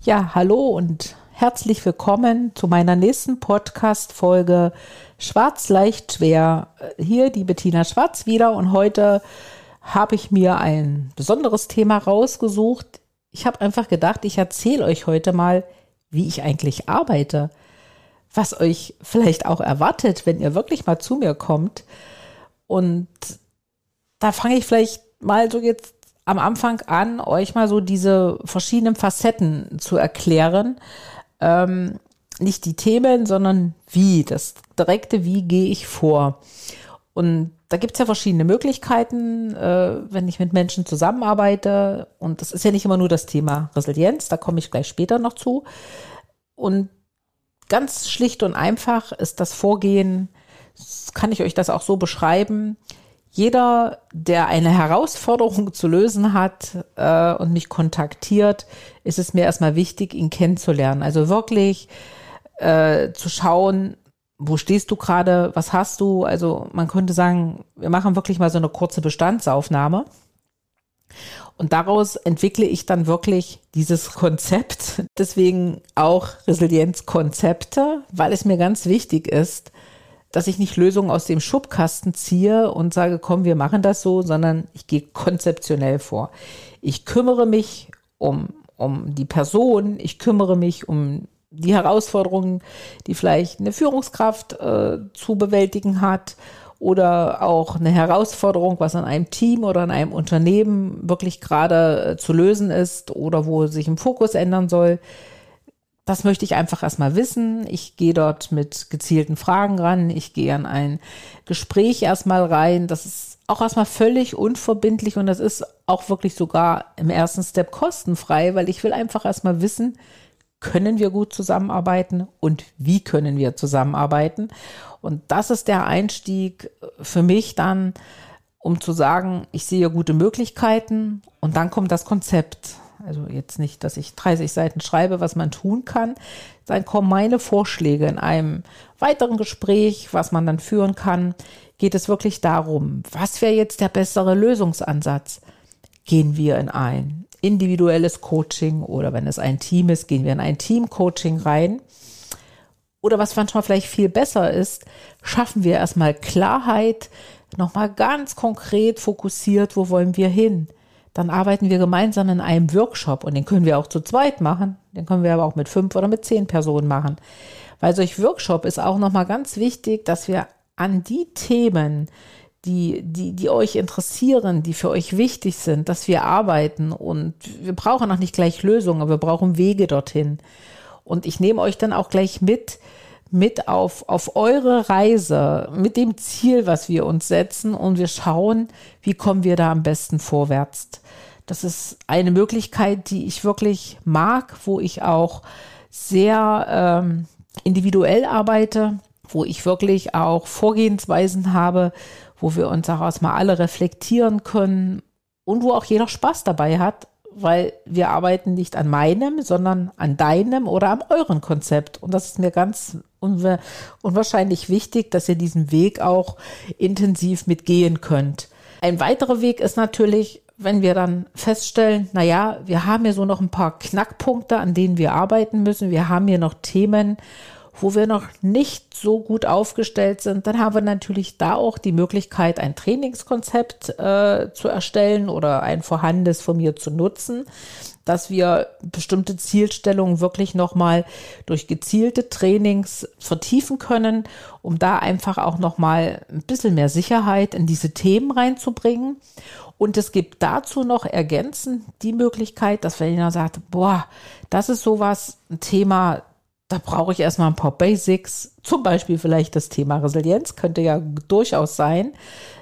Ja, hallo und herzlich willkommen zu meiner nächsten Podcast-Folge Schwarz leicht schwer. Hier die Bettina Schwarz wieder und heute habe ich mir ein besonderes Thema rausgesucht. Ich habe einfach gedacht, ich erzähle euch heute mal, wie ich eigentlich arbeite, was euch vielleicht auch erwartet, wenn ihr wirklich mal zu mir kommt. Und da fange ich vielleicht mal so jetzt am Anfang an, euch mal so diese verschiedenen Facetten zu erklären. Ähm, nicht die Themen, sondern wie, das direkte Wie gehe ich vor. Und da gibt es ja verschiedene Möglichkeiten, äh, wenn ich mit Menschen zusammenarbeite. Und das ist ja nicht immer nur das Thema Resilienz, da komme ich gleich später noch zu. Und ganz schlicht und einfach ist das Vorgehen, kann ich euch das auch so beschreiben, jeder, der eine Herausforderung zu lösen hat äh, und mich kontaktiert, ist es mir erstmal wichtig, ihn kennenzulernen. Also wirklich äh, zu schauen, wo stehst du gerade, was hast du? Also man könnte sagen, wir machen wirklich mal so eine kurze Bestandsaufnahme. Und daraus entwickle ich dann wirklich dieses Konzept, deswegen auch Resilienzkonzepte, weil es mir ganz wichtig ist, dass ich nicht Lösungen aus dem Schubkasten ziehe und sage, komm, wir machen das so, sondern ich gehe konzeptionell vor. Ich kümmere mich um, um die Person, ich kümmere mich um die Herausforderungen, die vielleicht eine Führungskraft äh, zu bewältigen hat oder auch eine Herausforderung, was an einem Team oder an einem Unternehmen wirklich gerade äh, zu lösen ist oder wo sich ein Fokus ändern soll. Das möchte ich einfach erstmal wissen. Ich gehe dort mit gezielten Fragen ran. Ich gehe an ein Gespräch erstmal rein. Das ist auch erstmal völlig unverbindlich und das ist auch wirklich sogar im ersten Step kostenfrei, weil ich will einfach erstmal wissen, können wir gut zusammenarbeiten und wie können wir zusammenarbeiten. Und das ist der Einstieg für mich dann, um zu sagen, ich sehe gute Möglichkeiten und dann kommt das Konzept. Also jetzt nicht, dass ich 30 Seiten schreibe, was man tun kann. Dann kommen meine Vorschläge in einem weiteren Gespräch, was man dann führen kann. Geht es wirklich darum, was wäre jetzt der bessere Lösungsansatz? Gehen wir in ein individuelles Coaching oder wenn es ein Team ist, gehen wir in ein Team-Coaching rein. Oder was manchmal vielleicht viel besser ist, schaffen wir erstmal Klarheit, nochmal ganz konkret fokussiert, wo wollen wir hin? Dann arbeiten wir gemeinsam in einem Workshop und den können wir auch zu zweit machen. Den können wir aber auch mit fünf oder mit zehn Personen machen. Weil solch Workshop ist auch nochmal ganz wichtig, dass wir an die Themen, die, die, die euch interessieren, die für euch wichtig sind, dass wir arbeiten. Und wir brauchen auch nicht gleich Lösungen, aber wir brauchen Wege dorthin. Und ich nehme euch dann auch gleich mit, mit auf, auf eure Reise, mit dem Ziel, was wir uns setzen. Und wir schauen, wie kommen wir da am besten vorwärts. Das ist eine Möglichkeit, die ich wirklich mag, wo ich auch sehr ähm, individuell arbeite, wo ich wirklich auch Vorgehensweisen habe, wo wir uns daraus mal alle reflektieren können und wo auch jeder Spaß dabei hat, weil wir arbeiten nicht an meinem, sondern an deinem oder an euren Konzept. Und das ist mir ganz unwa unwahrscheinlich wichtig, dass ihr diesen Weg auch intensiv mitgehen könnt. Ein weiterer Weg ist natürlich, wenn wir dann feststellen, na ja, wir haben hier so noch ein paar Knackpunkte, an denen wir arbeiten müssen. Wir haben hier noch Themen, wo wir noch nicht so gut aufgestellt sind, dann haben wir natürlich da auch die Möglichkeit, ein Trainingskonzept äh, zu erstellen oder ein vorhandenes von mir zu nutzen, dass wir bestimmte Zielstellungen wirklich nochmal durch gezielte Trainings vertiefen können, um da einfach auch nochmal ein bisschen mehr Sicherheit in diese Themen reinzubringen. Und es gibt dazu noch ergänzend die Möglichkeit, dass wenn jemand sagt, boah, das ist sowas, ein Thema, da brauche ich erstmal ein paar Basics, zum Beispiel vielleicht das Thema Resilienz, könnte ja durchaus sein.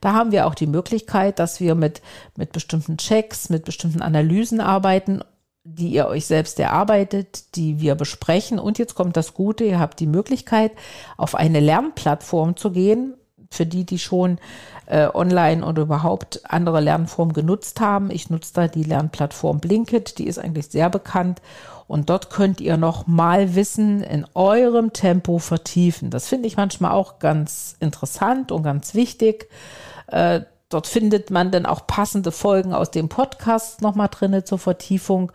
Da haben wir auch die Möglichkeit, dass wir mit, mit bestimmten Checks, mit bestimmten Analysen arbeiten, die ihr euch selbst erarbeitet, die wir besprechen. Und jetzt kommt das Gute, ihr habt die Möglichkeit, auf eine Lernplattform zu gehen, für die, die schon äh, online oder überhaupt andere Lernformen genutzt haben. Ich nutze da die Lernplattform Blinkit, die ist eigentlich sehr bekannt. Und dort könnt ihr noch mal Wissen in eurem Tempo vertiefen. Das finde ich manchmal auch ganz interessant und ganz wichtig. Äh, dort findet man dann auch passende Folgen aus dem Podcast noch mal drinne zur Vertiefung.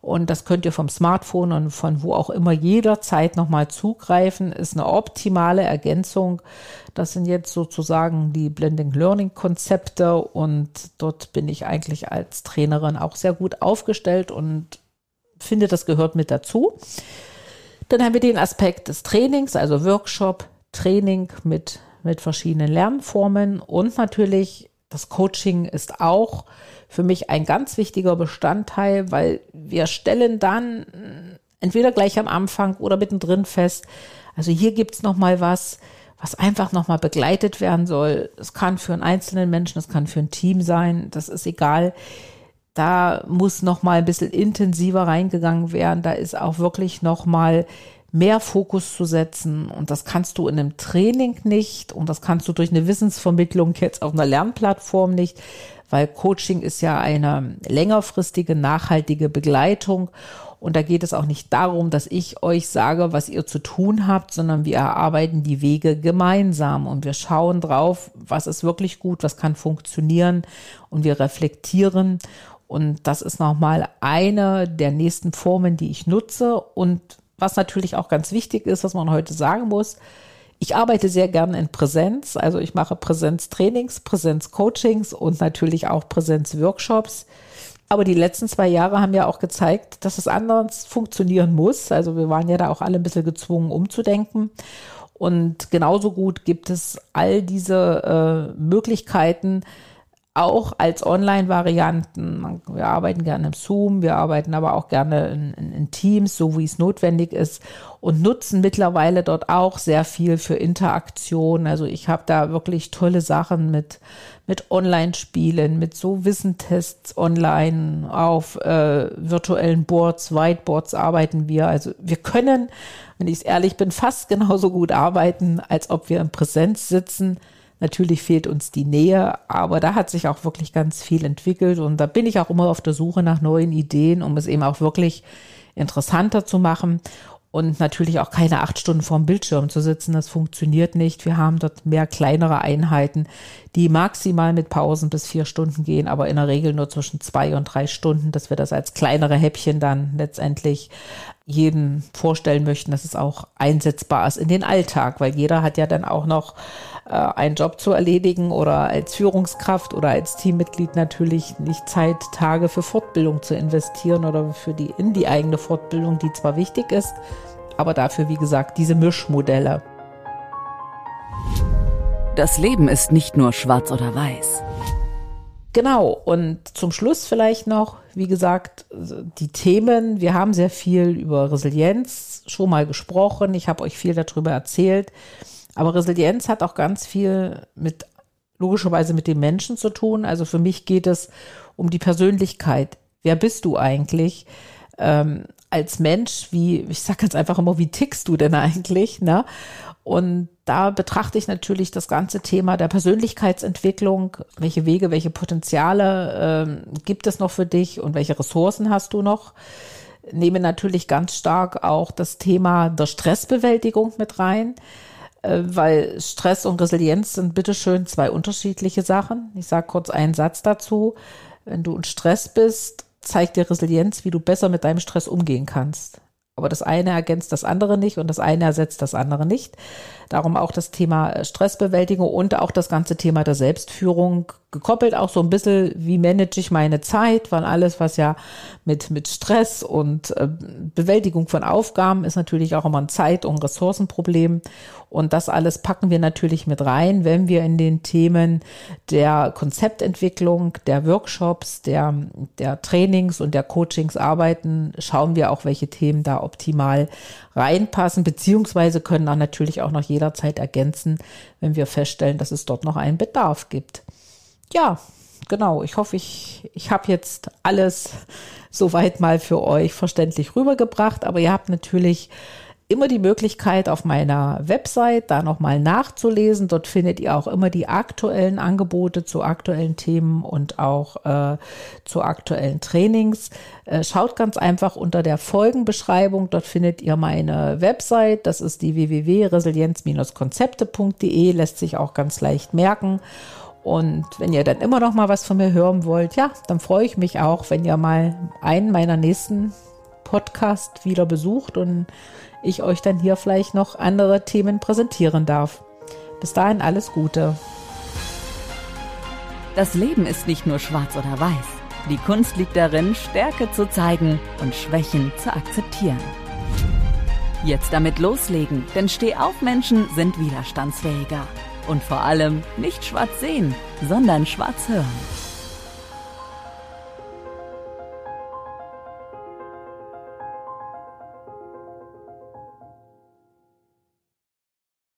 Und das könnt ihr vom Smartphone und von wo auch immer jederzeit nochmal zugreifen. Ist eine optimale Ergänzung. Das sind jetzt sozusagen die Blending Learning Konzepte und dort bin ich eigentlich als Trainerin auch sehr gut aufgestellt und finde, das gehört mit dazu. Dann haben wir den Aspekt des Trainings, also Workshop, Training mit, mit verschiedenen Lernformen und natürlich das Coaching ist auch für mich ein ganz wichtiger Bestandteil, weil wir stellen dann entweder gleich am Anfang oder mittendrin fest, also hier gibt's noch mal was, was einfach noch mal begleitet werden soll. Es kann für einen einzelnen Menschen, es kann für ein Team sein, das ist egal. Da muss noch mal ein bisschen intensiver reingegangen werden. Da ist auch wirklich noch mal mehr Fokus zu setzen. Und das kannst du in einem Training nicht und das kannst du durch eine Wissensvermittlung jetzt auf einer Lernplattform nicht, weil Coaching ist ja eine längerfristige, nachhaltige Begleitung. Und da geht es auch nicht darum, dass ich euch sage, was ihr zu tun habt, sondern wir erarbeiten die Wege gemeinsam und wir schauen drauf, was ist wirklich gut, was kann funktionieren und wir reflektieren. Und das ist nochmal eine der nächsten Formen, die ich nutze. Und was natürlich auch ganz wichtig ist, was man heute sagen muss, ich arbeite sehr gerne in Präsenz, also ich mache Präsenztrainings, Präsenzcoachings und natürlich auch Präsenzworkshops. Aber die letzten zwei Jahre haben ja auch gezeigt, dass es anders funktionieren muss. Also wir waren ja da auch alle ein bisschen gezwungen, umzudenken. Und genauso gut gibt es all diese äh, Möglichkeiten, auch als Online-Varianten. Wir arbeiten gerne im Zoom, wir arbeiten aber auch gerne in, in, in, Teams, so wie es notwendig ist und nutzen mittlerweile dort auch sehr viel für Interaktion. Also ich habe da wirklich tolle Sachen mit, mit Online-Spielen, mit so Wissentests online auf äh, virtuellen Boards, Whiteboards arbeiten wir. Also wir können, wenn ich ehrlich bin, fast genauso gut arbeiten, als ob wir in Präsenz sitzen Natürlich fehlt uns die Nähe, aber da hat sich auch wirklich ganz viel entwickelt und da bin ich auch immer auf der Suche nach neuen Ideen, um es eben auch wirklich interessanter zu machen und natürlich auch keine acht Stunden vorm Bildschirm zu sitzen. Das funktioniert nicht. Wir haben dort mehr kleinere Einheiten, die maximal mit Pausen bis vier Stunden gehen, aber in der Regel nur zwischen zwei und drei Stunden, dass wir das als kleinere Häppchen dann letztendlich jeden vorstellen möchten, dass es auch einsetzbar ist in den Alltag, weil jeder hat ja dann auch noch einen Job zu erledigen oder als Führungskraft oder als Teammitglied natürlich nicht Zeit, Tage für Fortbildung zu investieren oder für die in die eigene Fortbildung, die zwar wichtig ist, aber dafür, wie gesagt, diese Mischmodelle. Das Leben ist nicht nur schwarz oder weiß. Genau, und zum Schluss vielleicht noch, wie gesagt, die Themen. Wir haben sehr viel über Resilienz schon mal gesprochen. Ich habe euch viel darüber erzählt. Aber Resilienz hat auch ganz viel mit, logischerweise mit dem Menschen zu tun. Also für mich geht es um die Persönlichkeit. Wer bist du eigentlich? Ähm, als Mensch, wie, ich sage jetzt einfach immer, wie tickst du denn eigentlich? Ne? Und da betrachte ich natürlich das ganze Thema der Persönlichkeitsentwicklung. Welche Wege, welche Potenziale ähm, gibt es noch für dich und welche Ressourcen hast du noch? Nehme natürlich ganz stark auch das Thema der Stressbewältigung mit rein. Äh, weil Stress und Resilienz sind bitteschön zwei unterschiedliche Sachen. Ich sage kurz einen Satz dazu. Wenn du in Stress bist, zeigt dir Resilienz, wie du besser mit deinem Stress umgehen kannst. Aber das eine ergänzt das andere nicht und das eine ersetzt das andere nicht. Darum auch das Thema äh, Stressbewältigung und auch das ganze Thema der Selbstführung gekoppelt auch so ein bisschen, wie manage ich meine Zeit, weil alles, was ja mit, mit Stress und äh, Bewältigung von Aufgaben ist natürlich auch immer ein Zeit- und Ressourcenproblem. Und das alles packen wir natürlich mit rein, wenn wir in den Themen der Konzeptentwicklung, der Workshops, der, der Trainings und der Coachings arbeiten, schauen wir auch, welche Themen da optimal reinpassen, beziehungsweise können auch natürlich auch noch jederzeit ergänzen, wenn wir feststellen, dass es dort noch einen Bedarf gibt. Ja, genau, ich hoffe, ich, ich habe jetzt alles soweit mal für euch verständlich rübergebracht, aber ihr habt natürlich immer die Möglichkeit auf meiner Website da nochmal nachzulesen. Dort findet ihr auch immer die aktuellen Angebote zu aktuellen Themen und auch äh, zu aktuellen Trainings. Äh, schaut ganz einfach unter der Folgenbeschreibung. Dort findet ihr meine Website. Das ist die www.resilienz-konzepte.de. Lässt sich auch ganz leicht merken. Und wenn ihr dann immer noch mal was von mir hören wollt, ja, dann freue ich mich auch, wenn ihr mal einen meiner nächsten Podcast wieder besucht und ich euch dann hier vielleicht noch andere Themen präsentieren darf. Bis dahin alles Gute. Das Leben ist nicht nur schwarz oder weiß. Die Kunst liegt darin, Stärke zu zeigen und Schwächen zu akzeptieren. Jetzt damit loslegen, denn Stehaufmenschen sind widerstandsfähiger. Und vor allem nicht schwarz sehen, sondern schwarz hören.